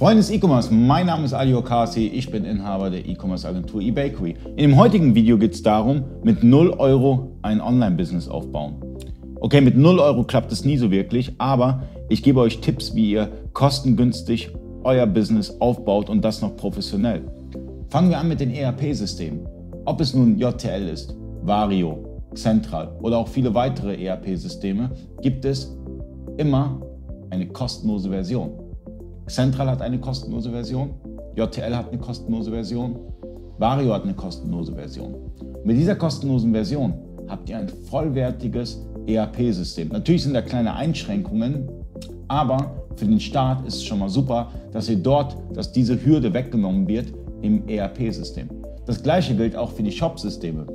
Freunde des E-Commerce, mein Name ist Ali Okasi, ich bin Inhaber der E-Commerce Agentur eBakery. In dem heutigen Video geht es darum, mit 0 Euro ein Online-Business aufbauen. Okay, mit 0 Euro klappt es nie so wirklich, aber ich gebe euch Tipps, wie ihr kostengünstig euer Business aufbaut und das noch professionell. Fangen wir an mit den ERP-Systemen. Ob es nun JTL ist, Vario, Central oder auch viele weitere ERP-Systeme, gibt es immer eine kostenlose Version. Central hat eine kostenlose Version, JTL hat eine kostenlose Version, Vario hat eine kostenlose Version. Mit dieser kostenlosen Version habt ihr ein vollwertiges ERP-System. Natürlich sind da kleine Einschränkungen, aber für den Start ist es schon mal super, dass ihr dort, dass diese Hürde weggenommen wird im ERP-System. Das gleiche gilt auch für die Shop-Systeme.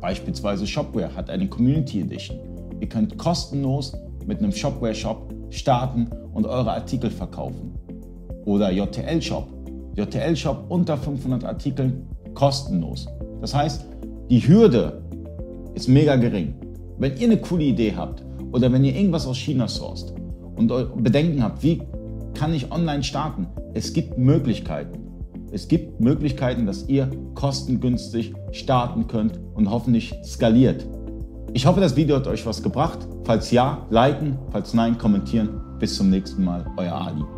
Beispielsweise Shopware hat eine Community Edition. Ihr könnt kostenlos mit einem Shopware-Shop starten und eure Artikel verkaufen. Oder JTL Shop. JTL Shop unter 500 Artikeln kostenlos. Das heißt, die Hürde ist mega gering. Wenn ihr eine coole Idee habt oder wenn ihr irgendwas aus China sourced und Bedenken habt, wie kann ich online starten? Es gibt Möglichkeiten. Es gibt Möglichkeiten, dass ihr kostengünstig starten könnt und hoffentlich skaliert. Ich hoffe, das Video hat euch was gebracht. Falls ja, liken, falls nein, kommentieren. Bis zum nächsten Mal, euer Ali.